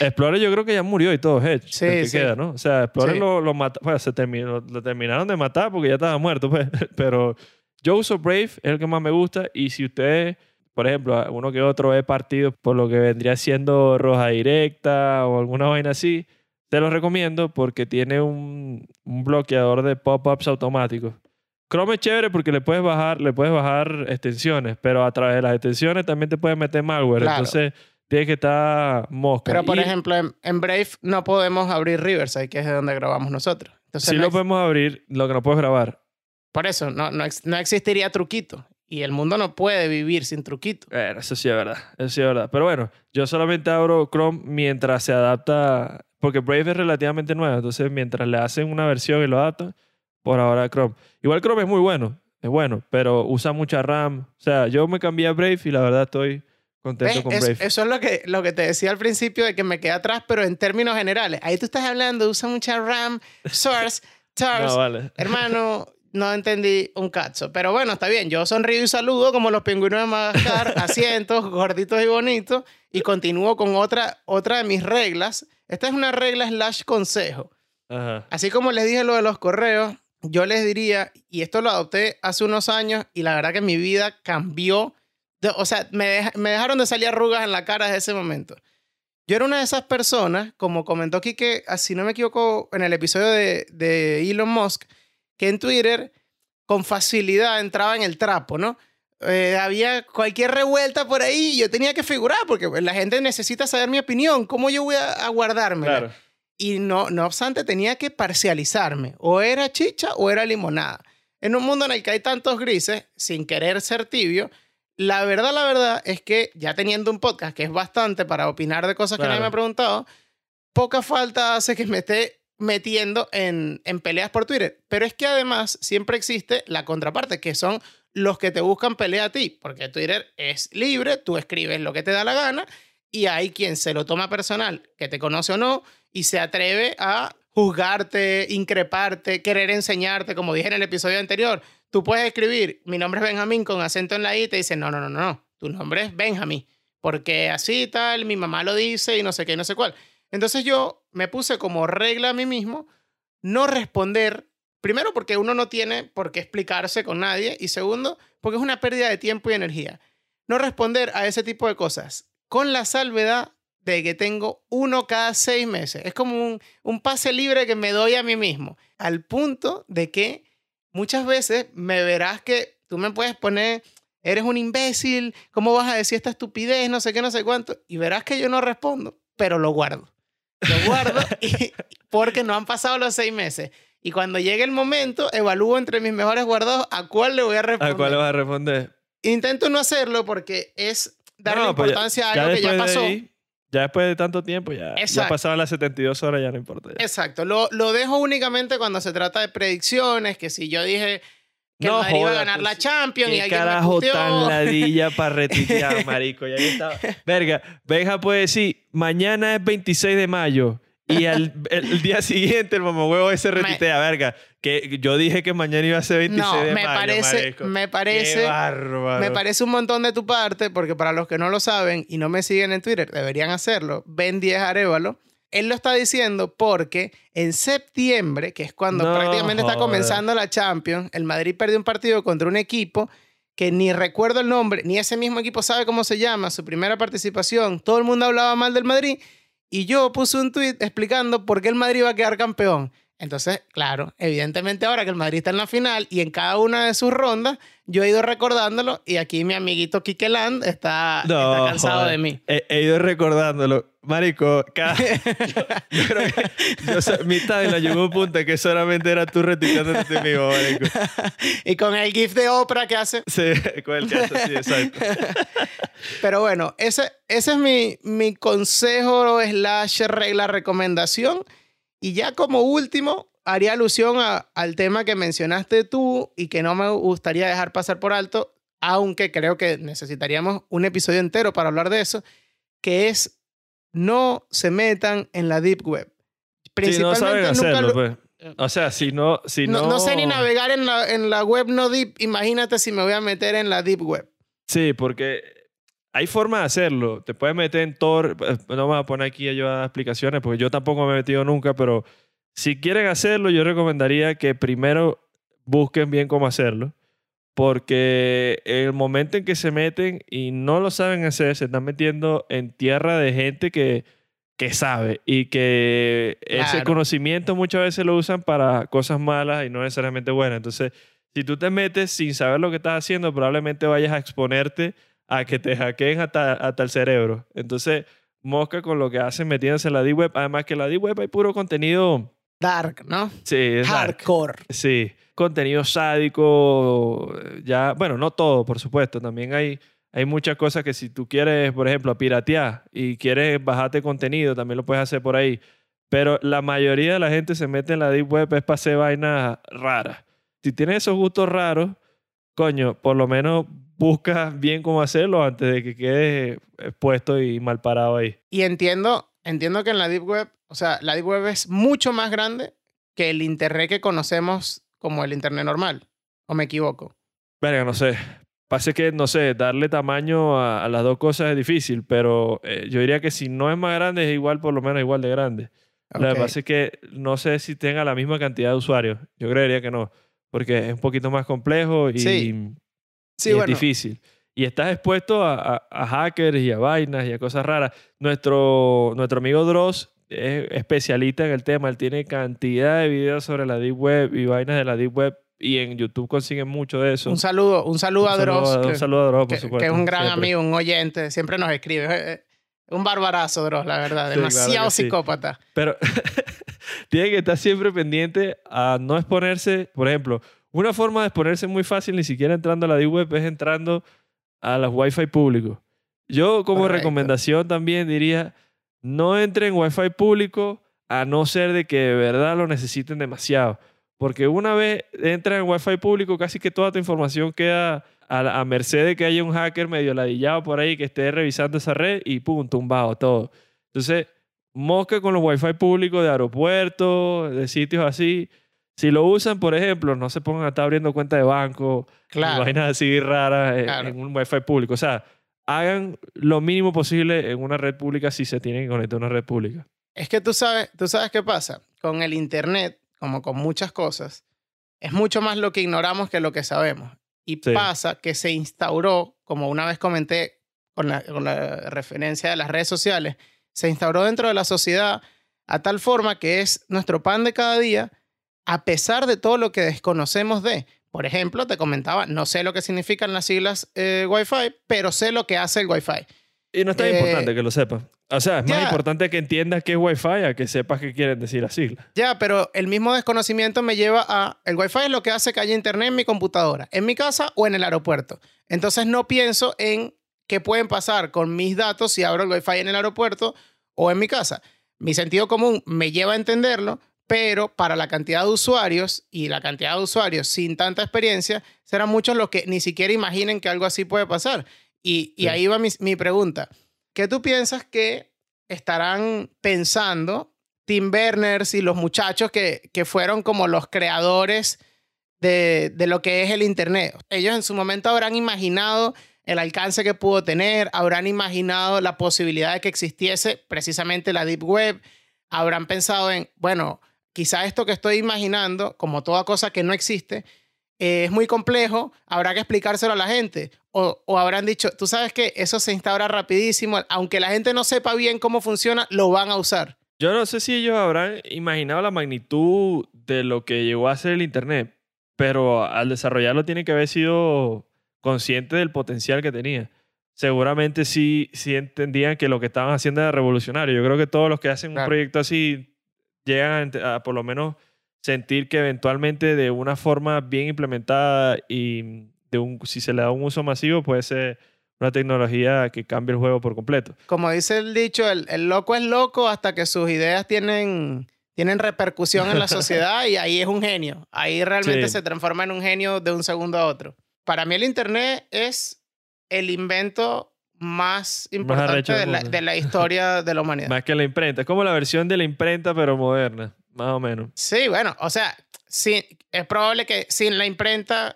Explorer yo creo que ya murió y todo Edge. Sí, el que sí. queda, ¿no? O sea, Explorer Sí. lo, lo mata, bueno, se terminó, lo terminaron de matar porque ya estaba muerto, pues. *laughs* Pero yo uso Brave, es el que más me gusta. Y si ustedes, por ejemplo, uno que otro he partido por lo que vendría siendo roja directa o alguna vaina así, te lo recomiendo porque tiene un, un bloqueador de pop-ups automáticos. Chrome es chévere porque le puedes bajar, le puedes bajar extensiones, pero a través de las extensiones también te puedes meter malware. Claro. Entonces, tienes que estar mosca. Pero, por Y- ejemplo, en, en Brave no podemos abrir Riverside, que es de donde grabamos nosotros. Entonces, sí no lo podemos abrir, lo que no puedes grabar. por eso, no, no, no existiría truquito. Y el mundo no puede vivir sin truquito. Bueno, eso sí es verdad. Eso sí es verdad. Pero bueno, yo solamente abro Chrome mientras se adapta. Porque Brave es relativamente nueva. Entonces, mientras le hacen una versión y lo adaptan, por ahora Chrome. Igual Chrome es muy bueno. Es bueno. Pero usa mucha RAM. O sea, yo me cambié a Brave y la verdad estoy contento con Es- Brave. eso es lo que, lo que te decía al principio de que me quedé atrás, pero en términos generales. Ahí tú estás hablando, usa mucha RAM, source, *laughs* TARS. no, vale. Hermano, no entendí un cacho. Pero bueno, está bien. Yo sonrío y saludo como los pingüinos de Madagascar, *laughs* asientos, gorditos y bonitos. Y continúo con otra, otra de mis reglas. Esta es una regla slash consejo. Ajá. Así como les dije lo de los correos, yo les diría, y esto lo adopté hace unos años y la verdad que mi vida cambió. De- o sea, me, me dejaron de salir arrugas en la cara desde ese momento. Yo era una de esas personas, como comentó Kike, si no me equivoco, en el episodio de, de Elon Musk, que en Twitter con facilidad entraba en el trapo, ¿no? Eh, había cualquier revuelta por ahí yo tenía que figurar porque pues, la gente necesita saber mi opinión. ¿Cómo yo voy a, a guardármela? Claro. Y no, no obstante, tenía que parcializarme. O era chicha o era limonada. En un mundo en el que hay tantos grises, sin querer ser tibio, la verdad, la verdad es que ya teniendo un podcast que es bastante para opinar de cosas que nadie me ha preguntado, poca falta hace que me esté metiendo en, en peleas por Twitter. Pero es que además siempre existe la contraparte, que son los que te buscan pelea a ti, porque Twitter es libre, tú escribes lo que te da la gana y hay quien se lo toma personal, que te conoce o no, y se atreve a juzgarte, increparte, querer enseñarte, como dije en el episodio anterior. Tú puedes escribir, mi nombre es Benjamín con acento en la I, te dicen, no, no, no, no, no, tu nombre es Benjamín, porque así tal, mi mamá lo dice y no sé qué, no sé cuál. Entonces yo me puse como regla a mí mismo no responder, primero porque uno no tiene por qué explicarse con nadie, y segundo, porque es una pérdida de tiempo y energía. No responder a ese tipo de cosas, con la salvedad de que tengo uno cada seis meses. Es como un, un pase libre que me doy a mí mismo, al punto de que muchas veces me verás que tú me puedes poner, eres un imbécil, ¿cómo vas a decir esta estupidez? No sé qué, no sé cuánto. Y verás que yo no respondo, pero lo guardo. Lo guardo *laughs* y- porque no han pasado los seis meses. Y cuando llegue el momento, evalúo entre mis mejores guardados a cuál le voy a responder. ¿A cuál le vas a responder? Intento no hacerlo porque es darle No, pues ya- importancia a algo que ya pasó. ahí- Ya después de tanto tiempo, ya, ya pasaban las 72 horas, ya no importa. ya. Exacto. Lo, lo dejo únicamente cuando se trata de predicciones, que si yo dije que No el Madrid iba a ganar pues, la Champions y ¿Qué alguien carajo me tan *laughs* ladilla para retuitear, *laughs* marico? Ya que estaba. Verga, Benja puede decir, mañana es 26 de mayo. Y al, el, el día siguiente el mamahuevo ese Me- retuitea, verga. Que yo dije que mañana iba a ser 26 No, de me mayo, parece, me Qué parece, bárbaro. me parece un montón de tu parte, porque para los que no lo saben y no me siguen en Twitter, deberían hacerlo. Ben 10 Arevalo. Él lo está diciendo porque en septiembre, que es cuando No prácticamente está comenzando la Champions, el Madrid perdió un partido contra un equipo que ni recuerdo el nombre, ni ese mismo equipo sabe cómo se llama, su primera participación, todo el mundo hablaba mal del Madrid y yo puse un tweet explicando por qué el Madrid iba a quedar campeón. Entonces, claro, evidentemente ahora que el Madrid está en la final y en cada una de sus rondas, yo he ido recordándolo y aquí mi amiguito Kike Land está, No, está cansado joder. de mí. He, he ido recordándolo. Marico, cada... *laughs* yo, yo creo que yo, so- mi timeline llegó a un punto que solamente era tú ti mismo, marico. *laughs* y con el GIF de Oprah *laughs* que hace. Sí, con el caso, sí, exacto. Pero bueno, ese, ese es mi, mi consejo slash regla recomendación. Y ya como último, haría alusión a- al tema que mencionaste tú y que no me gustaría dejar pasar por alto, aunque creo que necesitaríamos un episodio entero para hablar de eso, que es no se metan en la deep web. Si no saben hacerlo, lo- pues. O sea, si no... Si no, no, no sé ni navegar en la, en la web no deep. Imagínate si me voy a meter en la deep web. Sí, porque hay forma de hacerlo. Te puedes meter en Tor. eh, No me voy a poner aquí yo a explicaciones porque yo tampoco me he metido nunca, pero si quieren hacerlo, yo recomendaría que primero busquen bien cómo hacerlo. Porque el momento en que se meten y no lo saben hacer, se están metiendo en tierra de gente que, que sabe y que ese conocimiento muchas veces lo usan para cosas malas y no necesariamente buenas. Entonces, si tú te metes sin saber lo que estás haciendo, probablemente vayas a exponerte a que te hackeen hasta, hasta el cerebro. Entonces, mosca con lo que hacen metiéndose en la D-Web. Además que en la D-Web hay puro contenido... Dark, ¿no? Sí, es dark. Hardcore. Sí, contenido sádico, ya, bueno, no todo, por supuesto, también hay, hay muchas cosas que si tú quieres, por ejemplo, piratear y quieres bajarte contenido, también lo puedes hacer por ahí. Pero la mayoría de la gente se mete en la deep web es para hacer vainas raras. Si tienes esos gustos raros, coño, por lo menos busca bien cómo hacerlo antes de que quedes expuesto y mal parado ahí. Y entiendo, entiendo que en la Deep Web, o sea, la Deep Web es mucho más grande que el Internet que conocemos como el Internet normal. ¿O me equivoco? Verga, no sé. Pasa que, no sé, darle tamaño a, a las dos cosas es difícil, pero eh, yo diría que si no es más grande, es igual, por lo menos igual de grande. Lo que pasa es que no sé si tenga la misma cantidad de usuarios. Yo creería que no, porque es un poquito más complejo y, Sí. y Sí, es bueno. difícil. Y estás expuesto a, a- a hackers y a vainas y a cosas raras. Nuestro, nuestro amigo Dross es especialista en el tema. Él tiene cantidad de videos sobre la Deep Web y vainas de la Deep Web y en YouTube consiguen mucho de eso. Un saludo, un saludo a saludo Dross, a- que, un saludo a Dross, por que- supuesto. que es un gran siempre. amigo, un oyente, siempre nos escribe. Un barbarazo, Dross, la verdad. Sí, Demasiado sí. psicópata. Pero *laughs* tiene que estar siempre pendiente a no exponerse. Por ejemplo, una forma de exponerse muy fácil, ni siquiera entrando a la D-Web, es entrando a los Wi-Fi públicos. Yo, como Correcto. recomendación, también diría: no entren en Wi-Fi público a no ser de que de verdad lo necesiten demasiado. Porque una vez entran en Wi-Fi público, casi que toda tu información queda a, la- a merced de que haya un hacker medio ladillado por ahí que esté revisando esa red y pum, tumbado todo. Entonces, mosca con los wifi públicos de aeropuertos, de sitios así. Si lo usan, por ejemplo, no se pongan a estar abriendo cuenta de banco, Claro. vainas así raras en, Claro. en un wifi público. O sea, hagan lo mínimo posible en una red pública si se tienen que conectar a una red pública. Es que tú sabes, tú sabes qué pasa. Con el Internet, como con muchas cosas, es mucho más lo que ignoramos que lo que sabemos. Y Sí. pasa que se instauró, como una vez comenté con la, con la referencia de las redes sociales, se instauró dentro de la sociedad a tal forma que es nuestro pan de cada día, a pesar de todo lo que desconocemos de. Por ejemplo, te comentaba, no sé lo que significan las siglas eh, Wi-Fi, pero sé lo que hace el Wi-Fi. Y no es tan Eh, importante que lo sepas. O sea, es más importante que entiendas qué es Wi-Fi a que sepas qué quieren decir las siglas. Ya, pero el mismo desconocimiento me lleva a... El Wi-Fi es lo que hace que haya internet en mi computadora, en mi casa o en el aeropuerto. Entonces no pienso en qué pueden pasar con mis datos si abro el Wi-Fi en el aeropuerto o en mi casa. Mi sentido común me lleva a entenderlo, pero para la cantidad de usuarios y la cantidad de usuarios sin tanta experiencia, serán muchos los que ni siquiera imaginen que algo así puede pasar. Y, y Sí. ahí va mi, mi pregunta. ¿Qué tú piensas que estarán pensando Tim Berners y los muchachos que, que fueron como los creadores de, de lo que es el Internet? Ellos en su momento habrán imaginado el alcance que pudo tener, habrán imaginado la posibilidad de que existiese precisamente la Deep Web, habrán pensado en, bueno, quizá esto que estoy imaginando, como toda cosa que no existe, eh, es muy complejo, habrá que explicárselo a la gente. O, o habrán dicho, tú sabes que eso se instaura rapidísimo, aunque la gente no sepa bien cómo funciona, lo van a usar. Yo no sé si ellos habrán imaginado la magnitud de lo que llegó a ser el Internet, pero al desarrollarlo tiene que haber sido consciente del potencial que tenía. Seguramente sí, sí entendían que lo que estaban haciendo era revolucionario. Yo creo que todos los que hacen Claro. un proyecto así llegan a por lo menos sentir que eventualmente de una forma bien implementada y de un, si se le da un uso masivo puede ser una tecnología que cambie el juego por completo. Como dice el dicho, el, el loco es loco hasta que sus ideas tienen, tienen repercusión en la *laughs* sociedad y ahí es un genio. Ahí realmente Sí. se transforma en un genio de un segundo a otro. Para mí el Internet es el invento más importante de, la, mundo. de la historia de la humanidad. *laughs* Más que la imprenta. Es como la versión de la imprenta, pero moderna, más o menos. Sí, bueno, o sea, sí, es probable que sin la imprenta,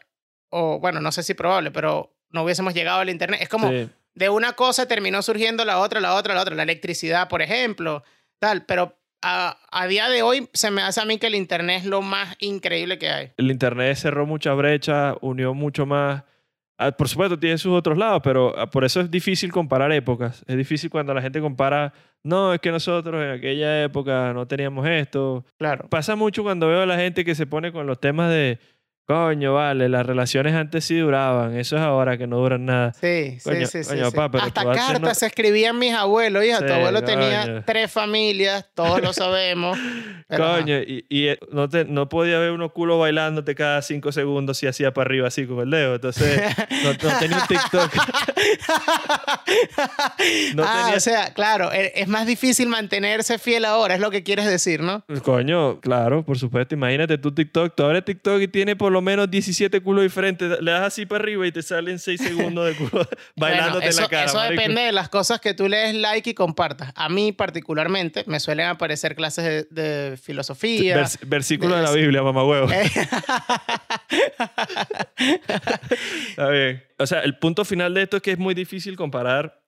o bueno, no sé si probable, pero no hubiésemos llegado al Internet. Es como Sí. de una cosa terminó surgiendo la otra, la otra, la otra, la electricidad, por ejemplo, tal, pero a, a día de hoy se me hace a mí que el Internet es lo más increíble que hay. El Internet cerró muchas brechas, unió mucho más. Ah, Por supuesto, tiene sus otros lados, pero ah, por eso es difícil comparar épocas. Es difícil cuando la gente compara, no, es que nosotros en aquella época no teníamos esto. Claro. Pasa mucho cuando veo a la gente que se pone con los temas de, coño, vale, las relaciones antes sí duraban, eso es ahora que no duran nada. Sí, sí, Coño, sí, sí, coño, sí. papá, pero Hasta tú cartas no- se escribían mis abuelos, hija. tu abuelo tenía tres familias, todos lo sabemos. *laughs* Coño, y, y, eh, no, te, no podía ver uno culo bailándote cada cinco segundos si hacía para arriba así con el dedo. Entonces, no, no tenía un TikTok. *laughs* No ah, tenía- o sea, claro, e- es más difícil mantenerse fiel ahora, es lo que quieres decir, ¿no? Coño, claro, por supuesto. Imagínate tu TikTok. Tú abres TikTok y tiene por lo menos 17 culos diferentes. Le das así para arriba y te salen 6 segundos de culo *laughs* bailándote Bueno, eso, en la cara. eso marico. depende de las cosas que tú le des like y compartas. A mí particularmente me suelen aparecer clases de, de filosofía. Vers- versículo de la Biblia, mamá huevo. Eh, *laughs* Está bien. O sea, el punto final de esto es que es muy difícil comparar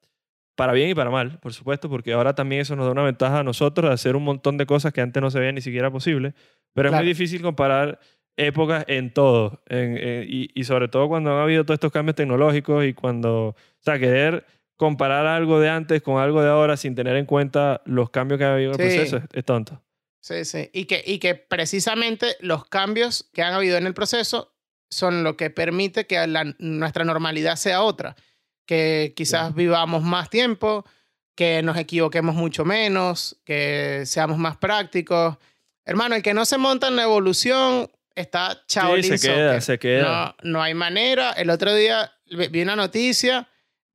para bien y para mal, por supuesto, porque ahora también eso nos da una ventaja a nosotros de hacer un montón de cosas que antes no se veían ni siquiera posible. Pero es Claro. muy difícil comparar épocas en todo. en- en- y, y sobre todo cuando han habido todos estos cambios tecnológicos y cuando, o sea, querer comparar algo de antes con algo de ahora sin tener en cuenta los cambios que ha habido en el Sí. proceso es, es tonto. sí, sí. Y que, y que precisamente los cambios que han habido en el proceso son lo que permite que la- nuestra normalidad sea otra. Que quizás Claro. vivamos más tiempo, que nos equivoquemos mucho menos, que seamos más prácticos. Hermano, el que no se monta en la evolución está Sí, Shaolin se queda, se queda. No, no hay manera. El otro día vi una noticia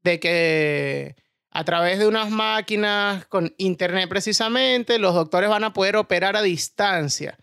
de que a través de unas máquinas con internet precisamente, los doctores van a poder operar a distancia.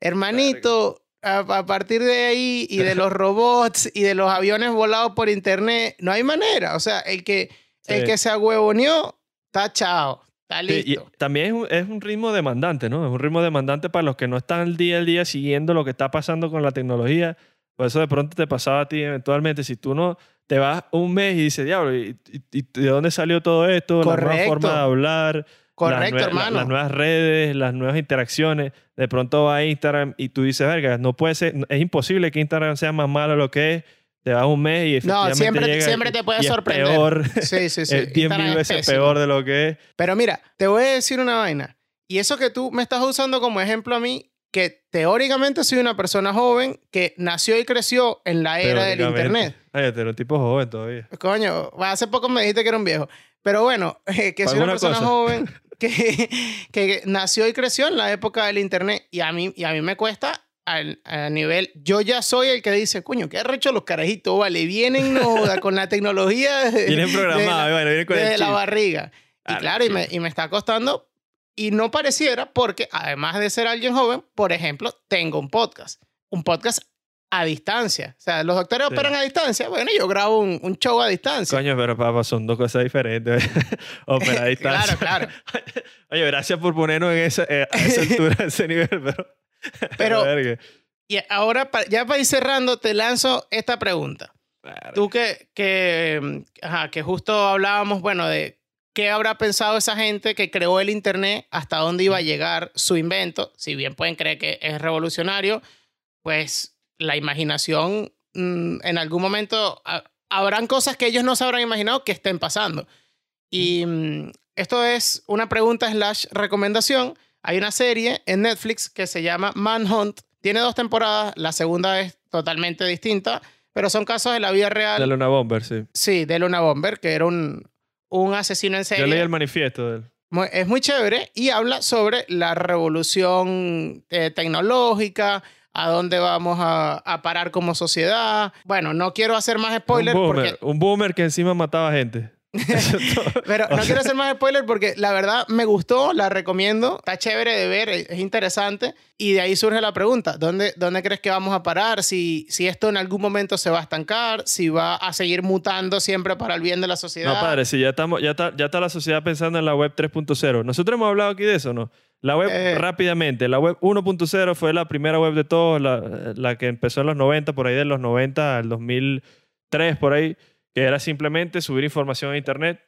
Hermanito, a, a partir de ahí y de los *laughs* robots y de los aviones volados por internet, no hay manera. O sea, el que, el Sí. que se agüevoneó, está chao, está Sí, y listo. también es un, es un ritmo demandante, ¿no? Es un ritmo demandante para los que no están al día al día siguiendo lo que está pasando con la tecnología. Por eso de pronto te pasaba a ti eventualmente. Si tú no te vas un mes y dices, diablo, ¿y, y- y de dónde salió todo esto? La nueva Correcto. forma de hablar. las Correcto, nue- la- hermano. las nuevas redes, las nuevas interacciones. De pronto va a Instagram y tú dices, verga, no puede ser, es imposible que Instagram sea más malo de lo que es. Te vas un mes y No, efectivamente siempre, llega siempre te puede y es sorprender. peor. Sí, sí, *laughs* sí. es 10 Instagram mil es veces pésimo. peor de lo que es. Pero mira, te voy a decir una vaina. Y eso que tú me estás usando como ejemplo a mí, que teóricamente soy una persona joven que nació y creció en la era del. Internet. Ay, eres un tipo joven todavía. Coño, hace poco me dijiste que era un viejo. Pero bueno, *laughs* eh, que soy una ¿Alguna persona cosa? joven *laughs* que, que nació y creció en la época del Internet. Y a mí, y a mí me cuesta al- a, nivel, yo ya soy el que dice, coño, qué arrecho los carajitos, vale, vienen no, con la tecnología de, *laughs* Tienen de programado, la- bueno, vienen con el de la chip. barriga. Y Claro, claro, y me, y me está costando, y no pareciera, porque además de ser alguien joven, por ejemplo, tengo un podcast, un podcast a distancia. O sea, los doctores Sí. operan a distancia, bueno, yo grabo un, un show a distancia. Coño, pero papá, son dos cosas diferentes. *laughs* Opera a *laughs* distancia. Claro, Oye, gracias por ponernos en esa, eh, a esa altura, a ese nivel, pero... *laughs* Pero-. Y ahora, ya para ir cerrando, te lanzo esta pregunta. Verga. Tú que, que, ajá, que justo hablábamos, bueno, de qué habrá pensado esa gente que creó el Internet, hasta dónde iba a llegar su invento. Si bien pueden creer que es revolucionario, pues la imaginación mm, en algún momento ha- habrán cosas que ellos no se habrán imaginado que estén pasando. Y mm, esto es una pregunta slash recomendación. Hay una serie en Netflix que se llama Manhunt. Tiene dos temporadas, la segunda es totalmente distinta, pero son casos de la vida real. De Luna Bomber, sí. Sí, de Luna Bomber, que era un, un asesino en serie. Yo leí el manifiesto de él. Es muy chévere y habla sobre la revolución eh, tecnológica, a dónde vamos a, a parar como sociedad. Bueno, no quiero hacer más spoiler un boomer, porque... un boomer que encima mataba gente. Pero no quiero hacer más spoiler porque la verdad me gustó, la recomiendo, está chévere de ver, es es interesante. Y de ahí surge la pregunta, ¿dónde, dónde crees que vamos a parar? Si, si esto en algún momento se va a estancar, si va a seguir mutando siempre para el bien de la sociedad. No, padre, si ya, estamos, ya, está, ya está la sociedad pensando en la web 3.0. Nosotros hemos hablado aquí de eso, ¿no? La web, Eh. rápidamente, la web 1.0 fue la primera web de todos, la, la que empezó en los 90, por ahí de los 90 al 2003, por ahí, que era simplemente subir información a Internet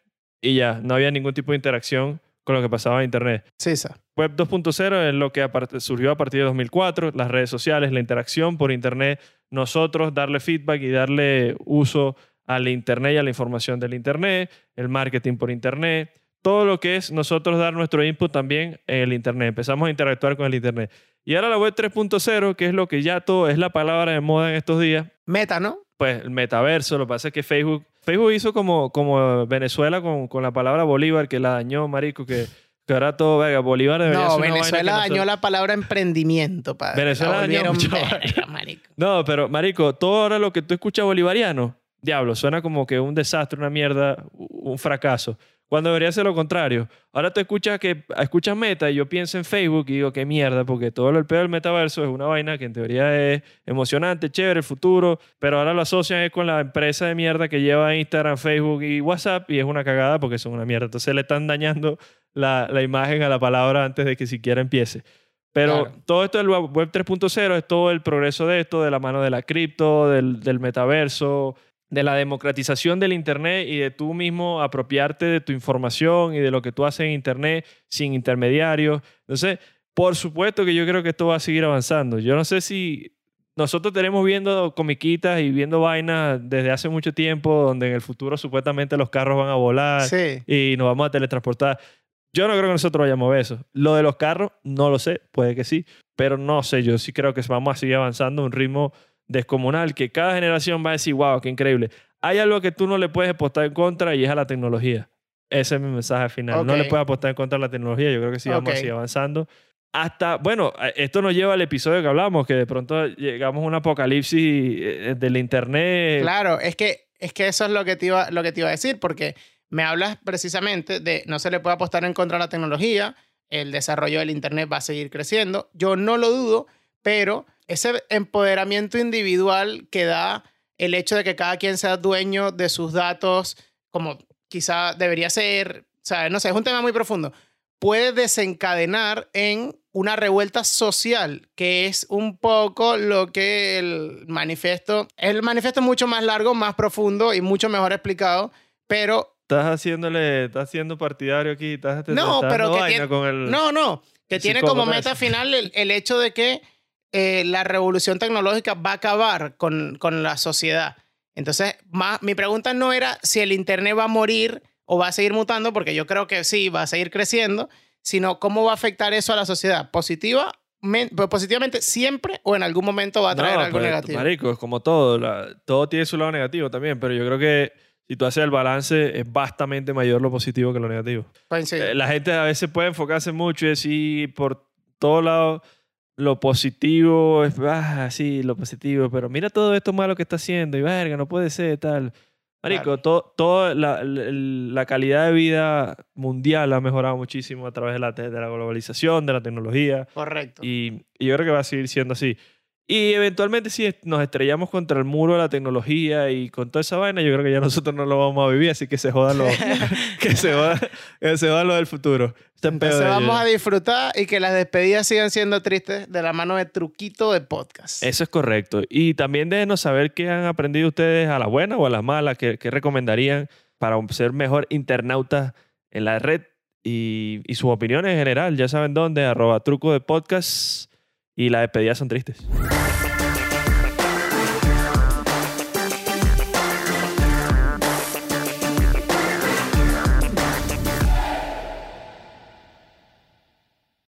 y ya, no había ningún tipo de interacción con lo que pasaba en Internet. Sí, esa. Web 2.0 es lo que surgió a partir de 2004, las redes sociales, la interacción por Internet, nosotros darle feedback y darle uso al Internet y a la información del Internet, el marketing por Internet, todo lo que es nosotros dar nuestro input también en el Internet. Empezamos a interactuar con el Internet. Y ahora la web 3.0, que es lo que ya todo es la palabra de moda en estos días, Meta, ¿no? Pues el metaverso, lo que pasa es que Facebook, Facebook hizo como, como Venezuela con, con la palabra Bolívar, que la dañó, marico, que, que ahora todo, venga, Bolívar debería No, ser una Venezuela dañó nosotros- la palabra emprendimiento, padre. Venezuela La dañó mucho. verga, *laughs* marico. No, pero marico, todo ahora lo que tú escuchas bolivariano, diablo, suena como que un desastre, una mierda, un fracaso. Cuando debería ser lo contrario. Ahora tú escuchas que escuchas Meta y yo pienso en Facebook y digo, qué mierda, porque todo el pedo del metaverso es una vaina que en teoría es emocionante, chévere, el futuro, pero ahora lo asocian es con la empresa de mierda que lleva Instagram, Facebook y WhatsApp y es una cagada porque son una mierda. Entonces le están dañando la, la imagen a la palabra antes de que siquiera empiece. Pero Claro. todo esto del web web 3.0 es todo el progreso de esto, de la mano de la cripto, del, del metaverso, de la democratización del Internet y de tú mismo apropiarte de tu información y de lo que tú haces en Internet sin intermediarios. Entonces, por supuesto que yo creo que esto va a seguir avanzando. Yo no sé si nosotros tenemos viendo comiquitas y viendo vainas desde hace mucho tiempo donde en el futuro supuestamente los carros van a volar Sí. y nos vamos a teletransportar. Yo no creo que nosotros vayamos a ver eso. Lo de los carros, no lo sé, puede que sí, pero no sé, yo sí creo que vamos a seguir avanzando a un ritmo descomunal, que cada generación va a decir, wow, qué increíble. Hay algo que tú no le puedes apostar en contra y es a la tecnología. Ese es mi mensaje final. No Ok. le puedes apostar en contra a la tecnología, yo creo que sí vamos Ok. a seguir avanzando. Hasta, bueno, a- esto nos lleva al episodio que hablamos, que de pronto llegamos a un apocalipsis eh, del Internet. Claro, es que, es que eso es lo que, te iba, lo que te iba a decir, porque me hablas precisamente de no se le puede apostar en contra de la tecnología, el desarrollo del Internet va a seguir creciendo. Yo no lo dudo, pero ese empoderamiento individual que da el hecho de que cada quien sea dueño de sus datos, como quizá debería ser, o sea, no sé, es un tema muy profundo, puede desencadenar en una revuelta social, que es un poco lo que el manifiesto, el manifiesto es mucho más largo, más profundo y mucho mejor explicado, pero Estás haciéndole, estás haciendo partidario aquí, estás, No, pero que tiene- con el... no, no, que tiene como meta final el, el hecho de que eh, la revolución tecnológica va a acabar con, con la sociedad. Entonces, más, mi pregunta no era si el Internet va a morir o va a seguir mutando, porque yo creo que sí, va a seguir creciendo, sino cómo va a afectar eso a la sociedad. Positiva, men- pues, positivamente siempre o en algún momento va a traer No, algo pues, negativo. Marico, es como todo. la- todo tiene su lado negativo también, pero yo creo que si tú haces el balance, es bastante mayor lo positivo que lo negativo. Coincido. Eh, La gente a veces puede enfocarse mucho y decir por todos lados, lo positivo es, ah, sí, lo positivo, pero mira todo esto malo que está haciendo y verga, no puede ser tal. Marico, todo la, la- calidad de vida mundial ha mejorado muchísimo a través de la, de la globalización, de la tecnología. Correcto. Y, y yo creo que va a seguir siendo así. Y eventualmente si nos estrellamos contra el muro de la tecnología y con toda esa vaina, yo creo que ya nosotros no lo vamos a vivir, así que se jodan los, *laughs* que se jodan, que se jodan los del futuro. Entonces de vamos ellos. a disfrutar y que las despedidas sigan siendo tristes de la mano de Truquito de Podcast. Eso es correcto. Y también déjenos saber qué han aprendido ustedes a la buena o a la mala, qué, qué recomendarían para ser mejor internautas en la red y, y sus opiniones en general. Ya saben dónde, arroba truco de podcast y las despedidas son tristes.